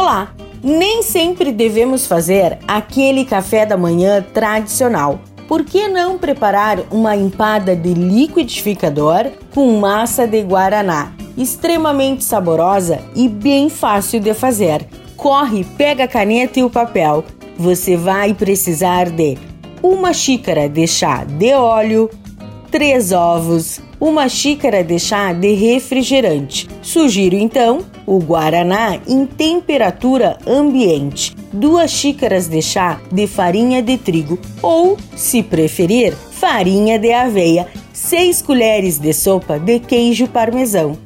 Olá! Nem sempre devemos fazer aquele café da manhã tradicional. Por que não preparar uma empada de liquidificador com massa de guaraná? Extremamente saborosa e bem fácil de fazer. Corre, pega a caneta e o papel. Você vai precisar de uma xícara de chá de óleo, três ovos, uma xícara de chá de refrigerante. Sugiro então o guaraná em temperatura ambiente, duas xícaras de chá de farinha de trigo ou, se preferir, farinha de aveia, seis colheres de sopa de queijo parmesão,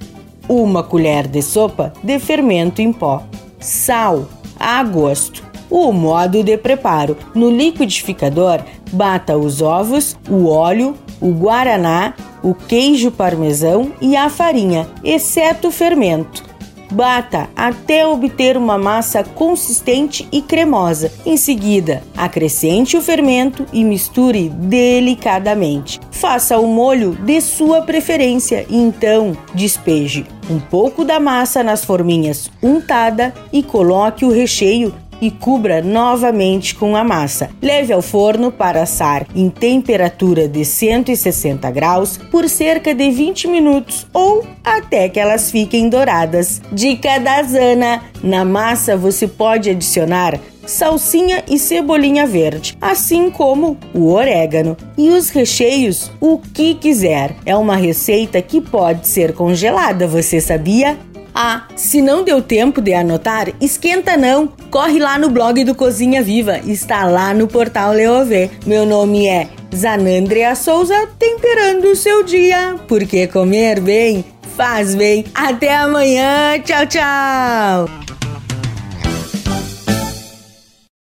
uma colher de sopa de fermento em pó, sal a gosto. O modo de preparo: no liquidificador, bata os ovos, o óleo, o guaraná, o queijo parmesão e a farinha, exceto o fermento. Bata até obter uma massa consistente e cremosa. Em seguida, acrescente o fermento e misture delicadamente. Faça o molho de sua preferência e então despeje um pouco da massa nas forminhas untada e coloque o recheio e cubra novamente com a massa. Leve ao forno para assar em temperatura de 160 graus por cerca de 20 minutos ou até que elas fiquem douradas. Dica da Zana: na massa você pode adicionar salsinha e cebolinha verde, assim como o orégano. E os recheios, o que quiser. É uma receita que pode ser congelada, você sabia? Ah, se não deu tempo de anotar, esquenta não. Corre lá no blog do Cozinha Viva, está lá no portal Leovê. Meu nome é Zanandrea Souza, temperando o seu dia, porque comer bem faz bem. Até amanhã, tchau, tchau.